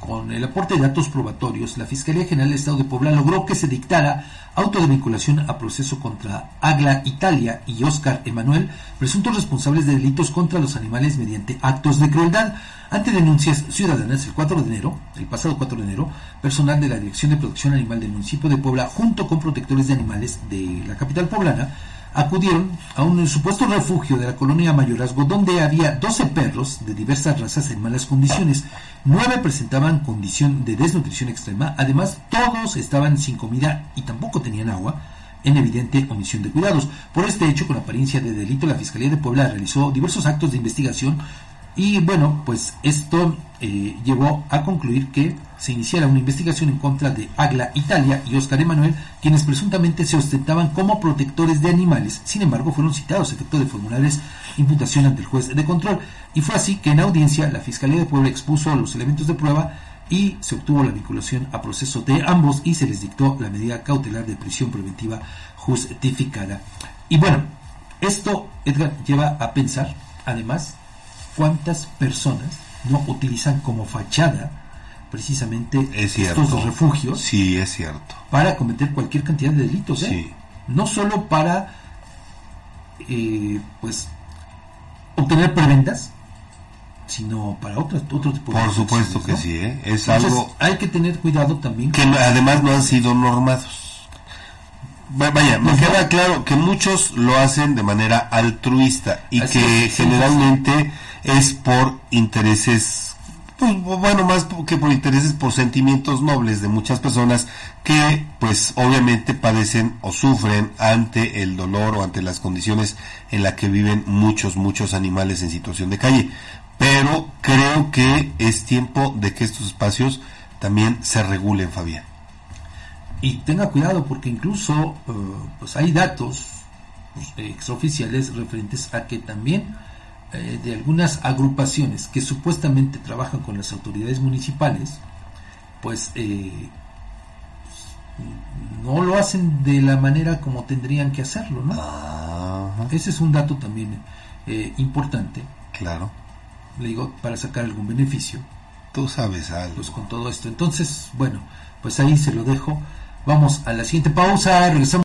con el aporte de datos probatorios, la Fiscalía General del Estado de Puebla logró que se dictara auto de vinculación a proceso contra Agla Italia y Oscar Emanuel, presuntos responsables de delitos contra los animales mediante actos de crueldad. Ante denuncias ciudadanas, el 4 de enero, el pasado 4 de enero, personal de la Dirección de Protección Animal del municipio de Puebla, junto con protectores de animales de la capital poblana, acudieron a un supuesto refugio de la colonia Mayorazgo donde había 12 perros de diversas razas en malas condiciones. Nueve presentaban condición de desnutrición extrema, además todos estaban sin comida y tampoco tenían agua en evidente omisión de cuidados. Por este hecho, con apariencia de delito, la Fiscalía de Puebla realizó diversos actos de investigación y bueno, pues esto eh, llevó a concluir que se iniciara una investigación en contra de Agla Italia y Oscar Emanuel, quienes presuntamente se ostentaban como protectores de animales. Sin embargo, fueron citados efecto de formular imputación ante el juez de control. Y fue así que en audiencia la Fiscalía de Puebla expuso los elementos de prueba y se obtuvo la vinculación a proceso de ambos y se les dictó la medida cautelar de prisión preventiva justificada. Y bueno, esto, Edgar, lleva a pensar, además, cuántas personas no utilizan como fachada precisamente estos refugios. Sí, es cierto. Para cometer cualquier cantidad de delitos. ¿eh? No solo para, eh, pues, obtener prebendas, sino para otro, otro tipo de Por supuesto que sí, ¿eh? es algo... Hay que tener cuidado también. Que además no han sido normados. Vaya, me queda claro que muchos lo hacen de manera altruista y que generalmente es por intereses, pues bueno, más que por intereses, por sentimientos nobles de muchas personas que pues obviamente padecen o sufren ante el dolor o ante las condiciones en las que viven muchos, muchos animales en situación de calle. Pero creo que es tiempo de que estos espacios también se regulen, Fabián. Y tenga cuidado porque incluso eh, pues hay datos pues, exoficiales referentes a que también eh, de algunas agrupaciones que supuestamente trabajan con las autoridades municipales, pues eh, no lo hacen de la manera como tendrían que hacerlo, ¿no? Ese es un dato también eh, importante. Claro. Le digo, para sacar algún beneficio. Tú sabes algo. Pues con todo esto. Entonces, bueno, pues ahí se lo dejo. Vamos a la siguiente pausa. Regresamos.